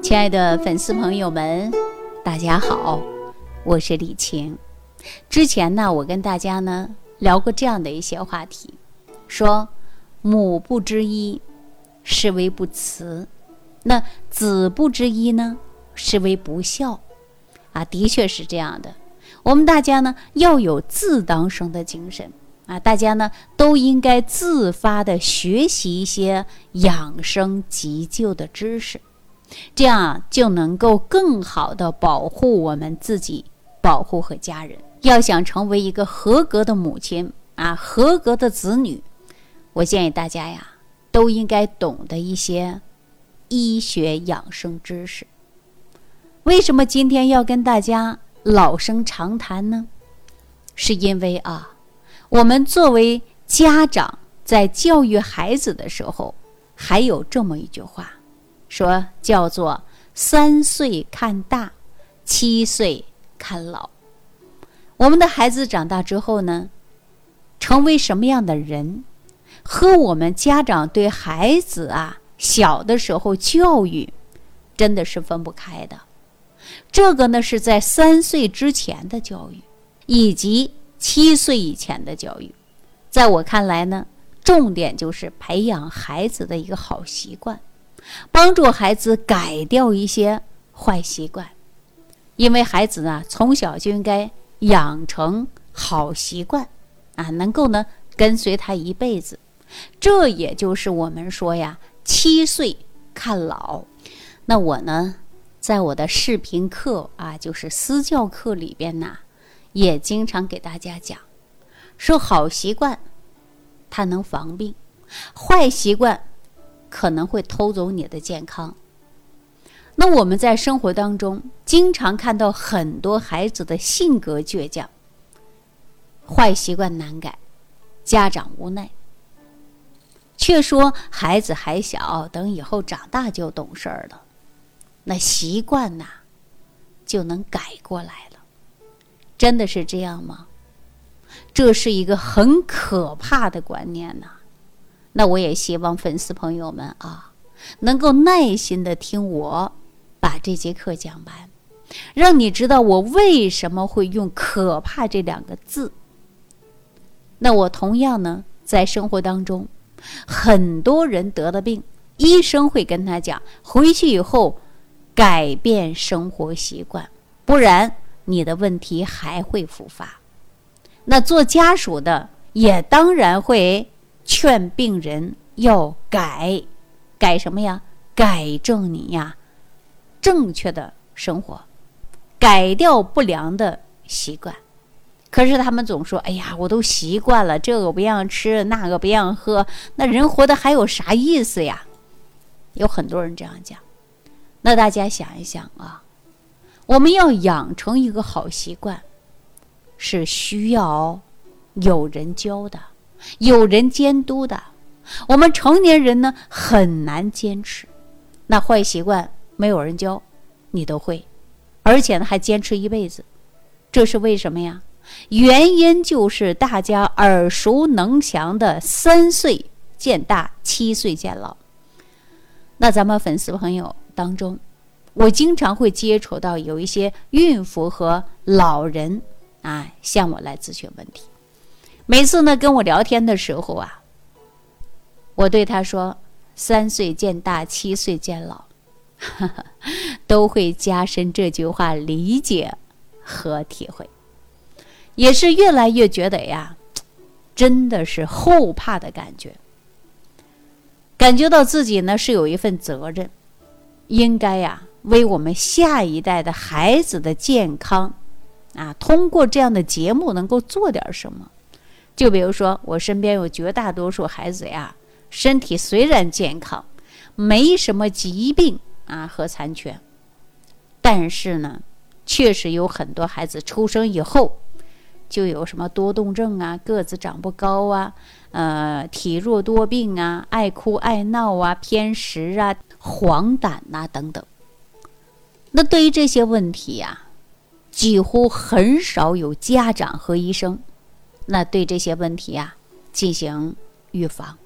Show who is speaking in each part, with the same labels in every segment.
Speaker 1: 亲爱的粉丝朋友们，大家好，我是李晴。之前呢，我跟大家呢聊过这样的一些话题，说母不知医，是为不慈；那子不知一呢，是为不孝。啊，的确是这样的。我们大家呢要有自当生的精神啊，大家呢都应该自发的学习一些养生急救的知识。这样就能够更好的保护我们自己，保护和家人。要想成为一个合格的母亲啊，合格的子女，我建议大家呀，都应该懂得一些医学养生知识。为什么今天要跟大家老生常谈呢？是因为啊，我们作为家长在教育孩子的时候，还有这么一句话。说叫做三岁看大，七岁看老。我们的孩子长大之后呢，成为什么样的人，和我们家长对孩子啊小的时候教育，真的是分不开的。这个呢是在三岁之前的教育，以及七岁以前的教育，在我看来呢，重点就是培养孩子的一个好习惯。帮助孩子改掉一些坏习惯，因为孩子呢从小就应该养成好习惯，啊，能够呢跟随他一辈子。这也就是我们说呀，七岁看老。那我呢，在我的视频课啊，就是私教课里边呢，也经常给大家讲，说好习惯它能防病，坏习惯。可能会偷走你的健康。那我们在生活当中经常看到很多孩子的性格倔强，坏习惯难改，家长无奈，却说孩子还小，等以后长大就懂事儿了，那习惯呐就能改过来了。真的是这样吗？这是一个很可怕的观念呐。那我也希望粉丝朋友们啊，能够耐心的听我把这节课讲完，让你知道我为什么会用“可怕”这两个字。那我同样呢，在生活当中，很多人得了病，医生会跟他讲，回去以后改变生活习惯，不然你的问题还会复发。那做家属的也当然会。劝病人要改，改什么呀？改正你呀，正确的生活，改掉不良的习惯。可是他们总说：“哎呀，我都习惯了，这个不让吃，那个不让喝，那人活的还有啥意思呀？”有很多人这样讲。那大家想一想啊，我们要养成一个好习惯，是需要有人教的。有人监督的，我们成年人呢很难坚持。那坏习惯没有人教，你都会，而且呢还坚持一辈子，这是为什么呀？原因就是大家耳熟能详的“三岁见大，七岁见老”。那咱们粉丝朋友当中，我经常会接触到有一些孕妇和老人啊向我来咨询问题。每次呢跟我聊天的时候啊，我对他说：“三岁见大，七岁见老”，都会加深这句话理解和体会，也是越来越觉得呀，真的是后怕的感觉，感觉到自己呢是有一份责任，应该呀为我们下一代的孩子的健康啊，通过这样的节目能够做点什么。就比如说，我身边有绝大多数孩子呀，身体虽然健康，没什么疾病啊和残缺，但是呢，确实有很多孩子出生以后就有什么多动症啊，个子长不高啊，呃，体弱多病啊，爱哭爱闹啊，偏食啊，黄疸呐等等。那对于这些问题呀，几乎很少有家长和医生。那对这些问题呀，进行预防。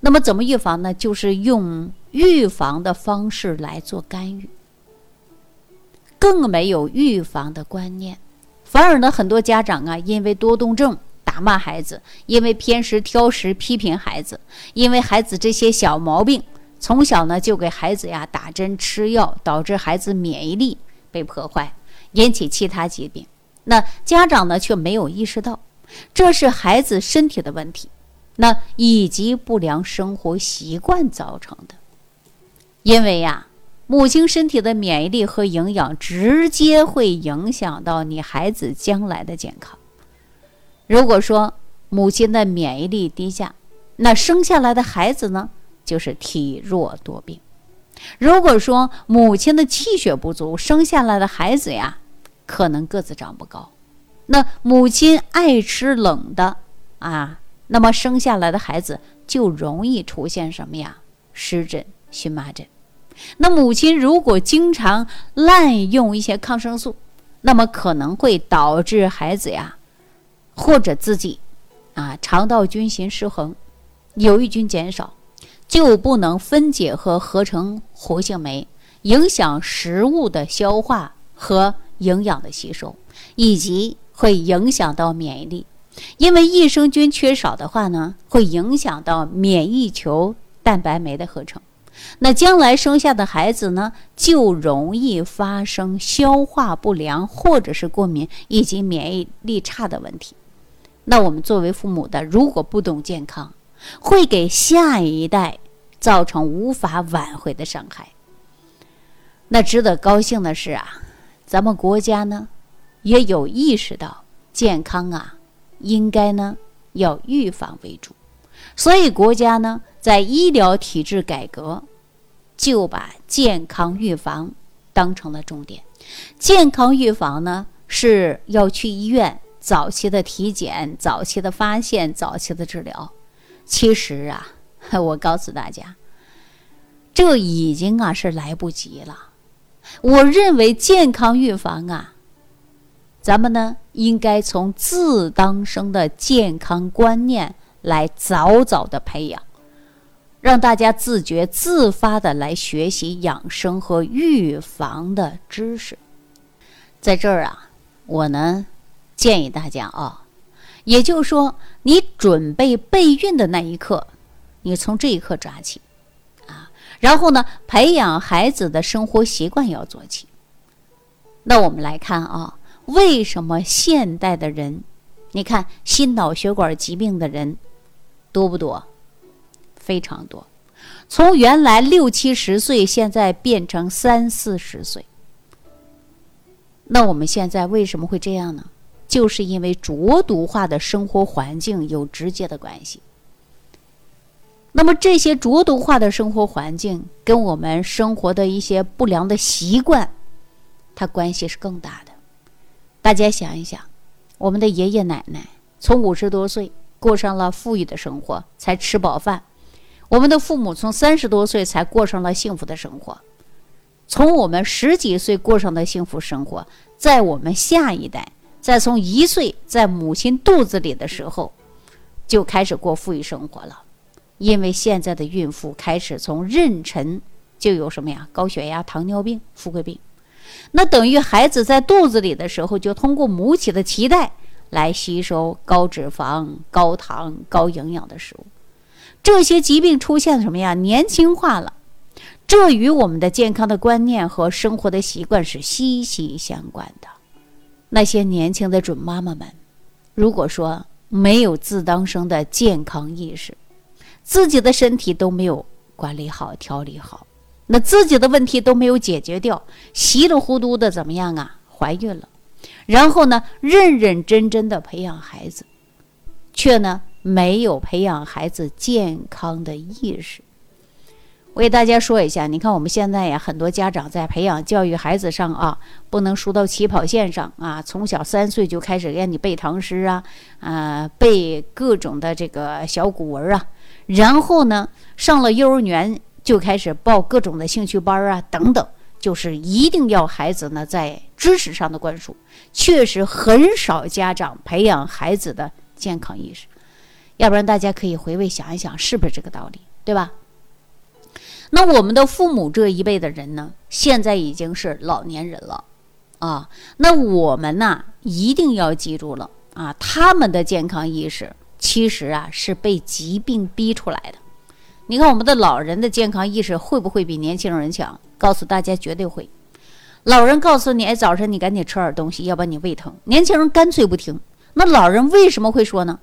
Speaker 1: 那么怎么预防呢？就是用预防的方式来做干预，更没有预防的观念，反而呢，很多家长啊，因为多动症打骂孩子，因为偏食挑食批评孩子，因为孩子这些小毛病，从小呢就给孩子呀打针吃药，导致孩子免疫力被破坏，引起其他疾病。那家长呢却没有意识到，这是孩子身体的问题，那以及不良生活习惯造成的。因为呀，母亲身体的免疫力和营养直接会影响到你孩子将来的健康。如果说母亲的免疫力低下，那生下来的孩子呢就是体弱多病；如果说母亲的气血不足，生下来的孩子呀。可能个子长不高，那母亲爱吃冷的啊，那么生下来的孩子就容易出现什么呀？湿疹、荨麻疹。那母亲如果经常滥用一些抗生素，那么可能会导致孩子呀，或者自己啊，肠道菌群失衡，有益菌减少，就不能分解和合成活性酶，影响食物的消化和。营养的吸收，以及会影响到免疫力，因为益生菌缺少的话呢，会影响到免疫球蛋白酶的合成。那将来生下的孩子呢，就容易发生消化不良或者是过敏以及免疫力差的问题。那我们作为父母的，如果不懂健康，会给下一代造成无法挽回的伤害。那值得高兴的是啊。咱们国家呢，也有意识到健康啊，应该呢要预防为主，所以国家呢在医疗体制改革，就把健康预防当成了重点。健康预防呢是要去医院早期的体检、早期的发现、早期的治疗。其实啊，我告诉大家，这已经啊是来不及了。我认为健康预防啊，咱们呢应该从自当生的健康观念来早早的培养，让大家自觉自发的来学习养生和预防的知识。在这儿啊，我呢建议大家啊，也就是说，你准备备孕的那一刻，你从这一刻抓起啊。然后呢，培养孩子的生活习惯要做起。那我们来看啊，为什么现代的人，你看心脑血管疾病的人多不多？非常多，从原来六七十岁，现在变成三四十岁。那我们现在为什么会这样呢？就是因为浊毒化的生活环境有直接的关系。那么这些浊毒化的生活环境跟我们生活的一些不良的习惯，它关系是更大的。大家想一想，我们的爷爷奶奶从五十多岁过上了富裕的生活，才吃饱饭；我们的父母从三十多岁才过上了幸福的生活。从我们十几岁过上的幸福生活，在我们下一代，再从一岁在母亲肚子里的时候，就开始过富裕生活了。因为现在的孕妇开始从妊娠就有什么呀？高血压、糖尿病、富贵病，那等于孩子在肚子里的时候就通过母体的脐带来吸收高脂肪、高糖、高营养的食物，这些疾病出现什么呀？年轻化了，这与我们的健康的观念和生活的习惯是息息相关的。那些年轻的准妈妈们，如果说没有自当生的健康意识，自己的身体都没有管理好、调理好，那自己的问题都没有解决掉，稀里糊涂的怎么样啊？怀孕了，然后呢，认认真真的培养孩子，却呢没有培养孩子健康的意识。我给大家说一下，你看我们现在呀，很多家长在培养教育孩子上啊，不能输到起跑线上啊，从小三岁就开始让你背唐诗啊，啊，背各种的这个小古文啊。然后呢，上了幼儿园就开始报各种的兴趣班啊，等等，就是一定要孩子呢在知识上的灌输。确实很少家长培养孩子的健康意识，要不然大家可以回味想一想，是不是这个道理？对吧？那我们的父母这一辈的人呢，现在已经是老年人了啊。那我们呢，一定要记住了啊，他们的健康意识其实啊是被疾病逼出来的。你看我们的老人的健康意识会不会比年轻人强？告诉大家，绝对会。老人告诉你，哎，早晨你赶紧吃点东西，要不然你胃疼。年轻人干脆不听。那老人为什么会说呢？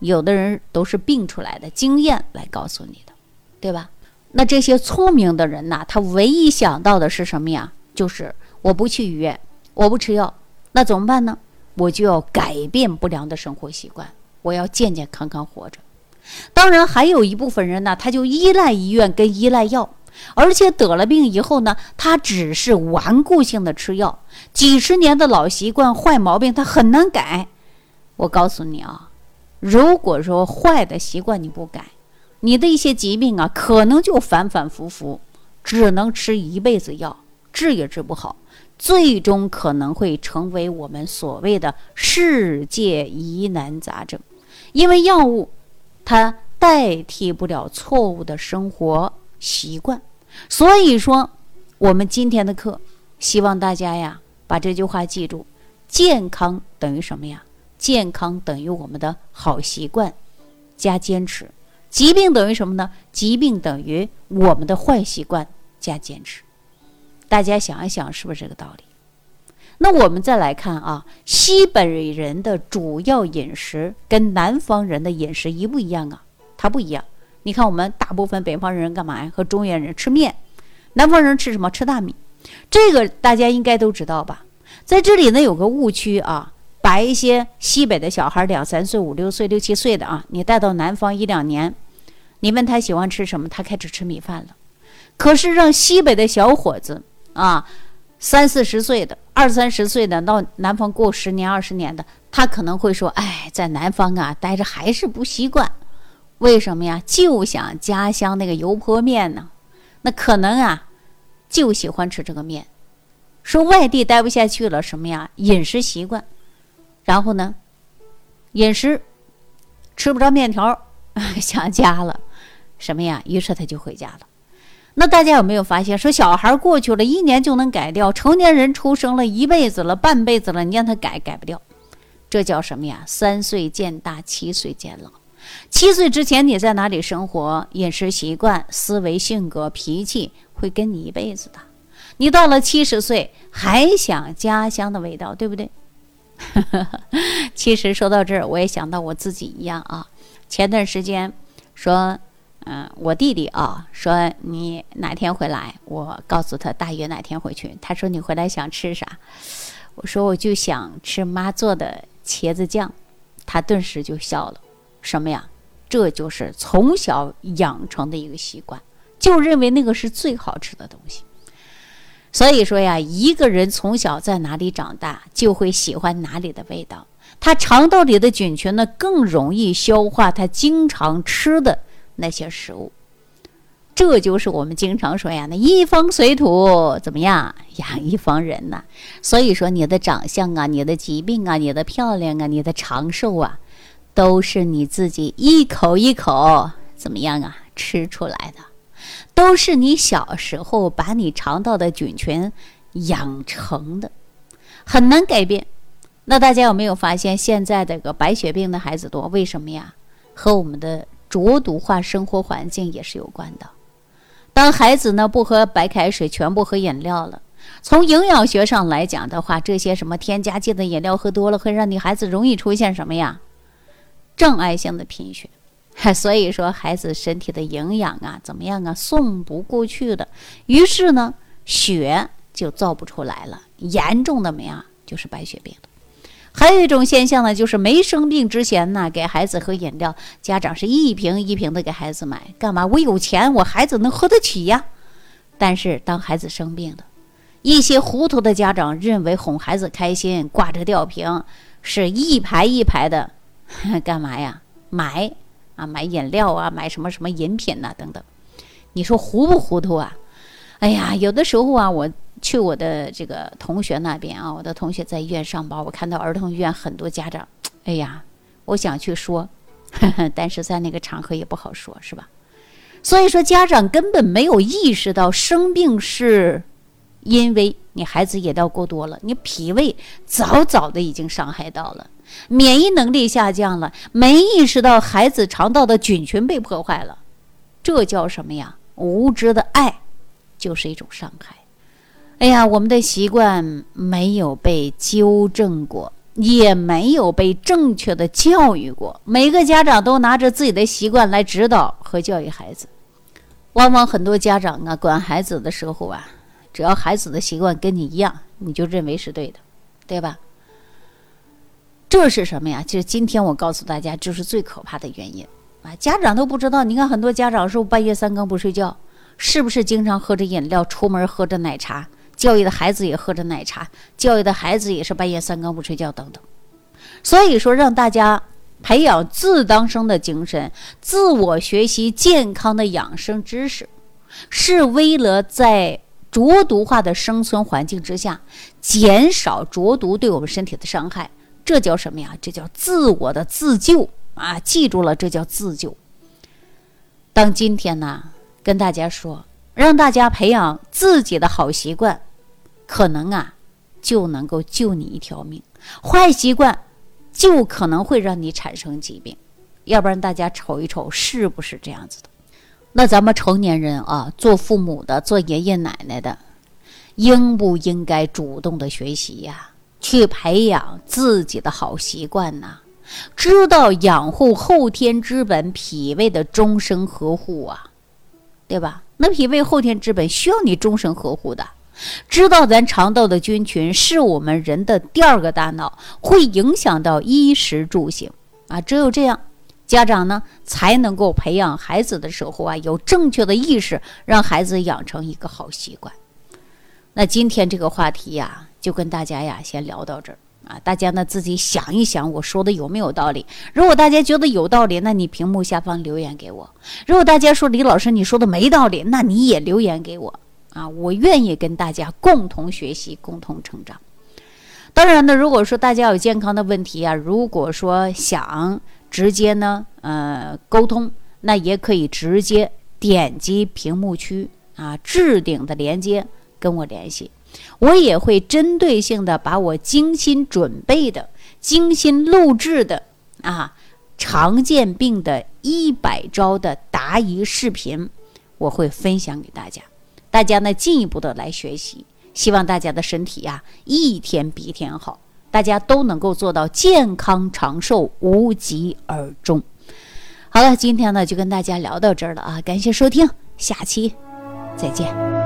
Speaker 1: 有的人都是病出来的经验来告诉你的，对吧？那这些聪明的人呐，他唯一想到的是什么呀？就是我不去医院，我不吃药，那怎么办呢？我就要改变不良的生活习惯，我要健健康康活着。当然，还有一部分人呢，他就依赖医院跟依赖药，而且得了病以后呢，他只是顽固性的吃药，几十年的老习惯、坏毛病，他很难改。我告诉你啊，如果说坏的习惯你不改，你的一些疾病啊，可能就反反复复，只能吃一辈子药，治也治不好，最终可能会成为我们所谓的世界疑难杂症。因为药物它代替不了错误的生活习惯，所以说我们今天的课，希望大家呀把这句话记住：健康等于什么呀？健康等于我们的好习惯加坚持。疾病等于什么呢？疾病等于我们的坏习惯加坚持。大家想一想，是不是这个道理？那我们再来看啊，西北人的主要饮食跟南方人的饮食一不一样啊？它不一样。你看，我们大部分北方人干嘛呀？和中原人吃面，南方人吃什么？吃大米。这个大家应该都知道吧？在这里呢，有个误区啊。把一些西北的小孩，两三岁、五六岁、六七岁的啊，你带到南方一两年。你问他喜欢吃什么，他开始吃米饭了。可是让西北的小伙子啊，三四十岁的、二三十岁的到南方过十年、二十年的，他可能会说：“哎，在南方啊待着还是不习惯，为什么呀？就想家乡那个油泼面呢。那可能啊，就喜欢吃这个面。说外地待不下去了，什么呀？饮食习惯，然后呢，饮食吃不着面条，想家了。”什么呀？于是他就回家了。那大家有没有发现，说小孩过去了一年就能改掉，成年人出生了一辈子了、半辈子了，你让他改改不掉，这叫什么呀？三岁见大，七岁见老。七岁之前你在哪里生活，饮食习惯、思维、性格、脾气会跟你一辈子的。你到了七十岁还想家乡的味道，对不对？其实说到这儿，我也想到我自己一样啊。前段时间说。嗯，我弟弟啊说你哪天回来，我告诉他大约哪天回去。他说你回来想吃啥？我说我就想吃妈做的茄子酱。他顿时就笑了。什么呀？这就是从小养成的一个习惯，就认为那个是最好吃的东西。所以说呀，一个人从小在哪里长大，就会喜欢哪里的味道。他肠道里的菌群呢，更容易消化他经常吃的。那些食物，这就是我们经常说呀，那一方水土怎么样养一方人呐？所以说，你的长相啊，你的疾病啊，你的漂亮啊，你的长寿啊，都是你自己一口一口怎么样啊吃出来的，都是你小时候把你肠道的菌群养成的，很难改变。那大家有没有发现，现在这个白血病的孩子多？为什么呀？和我们的。浊毒化生活环境也是有关的。当孩子呢不喝白开水，全部喝饮料了，从营养学上来讲的话，这些什么添加剂的饮料喝多了，会让你孩子容易出现什么呀？障碍性的贫血。所以说，孩子身体的营养啊，怎么样啊，送不过去的，于是呢，血就造不出来了，严重的没啊，就是白血病还有一种现象呢，就是没生病之前呢，给孩子喝饮料，家长是一瓶一瓶的给孩子买，干嘛？我有钱，我孩子能喝得起呀。但是当孩子生病了，一些糊涂的家长认为哄孩子开心，挂着吊瓶，是一排一排的，干嘛呀？买啊，买饮料啊，买什么什么饮品呐，等等。你说糊不糊涂啊？哎呀，有的时候啊，我。去我的这个同学那边啊，我的同学在医院上班，我看到儿童医院很多家长，哎呀，我想去说，但是在那个场合也不好说，是吧？所以说，家长根本没有意识到生病是因为你孩子饮料过多了，你脾胃早早的已经伤害到了，免疫能力下降了，没意识到孩子肠道的菌群被破坏了，这叫什么呀？无知的爱就是一种伤害。哎呀，我们的习惯没有被纠正过，也没有被正确的教育过。每个家长都拿着自己的习惯来指导和教育孩子，往往很多家长啊，管孩子的时候啊，只要孩子的习惯跟你一样，你就认为是对的，对吧？这是什么呀？就是今天我告诉大家，就是最可怕的原因啊！家长都不知道，你看很多家长是不半夜三更不睡觉，是不是经常喝着饮料，出门喝着奶茶？教育的孩子也喝着奶茶，教育的孩子也是半夜三更不睡觉等等。所以说，让大家培养自当生的精神，自我学习健康的养生知识，是为了在浊毒化的生存环境之下，减少浊毒对我们身体的伤害。这叫什么呀？这叫自我的自救啊！记住了，这叫自救。当今天呢，跟大家说，让大家培养自己的好习惯。可能啊，就能够救你一条命。坏习惯就可能会让你产生疾病。要不然大家瞅一瞅，是不是这样子的？那咱们成年人啊，做父母的、做爷爷奶奶的，应不应该主动的学习呀？去培养自己的好习惯呐？知道养护后天之本脾胃的终身呵护啊，对吧？那脾胃后天之本需要你终身呵护的。知道咱肠道的菌群是我们人的第二个大脑，会影响到衣食住行啊。只有这样，家长呢才能够培养孩子的时候啊有正确的意识，让孩子养成一个好习惯。那今天这个话题呀，就跟大家呀先聊到这儿啊。大家呢自己想一想，我说的有没有道理？如果大家觉得有道理，那你屏幕下方留言给我；如果大家说李老师你说的没道理，那你也留言给我。啊，我愿意跟大家共同学习，共同成长。当然呢，如果说大家有健康的问题啊，如果说想直接呢，呃，沟通，那也可以直接点击屏幕区啊置顶的连接跟我联系，我也会针对性的把我精心准备的、精心录制的啊常见病的一百招的答疑视频，我会分享给大家。大家呢进一步的来学习，希望大家的身体呀一天比一天好，大家都能够做到健康长寿、无疾而终。好了，今天呢就跟大家聊到这儿了啊，感谢收听，下期再见。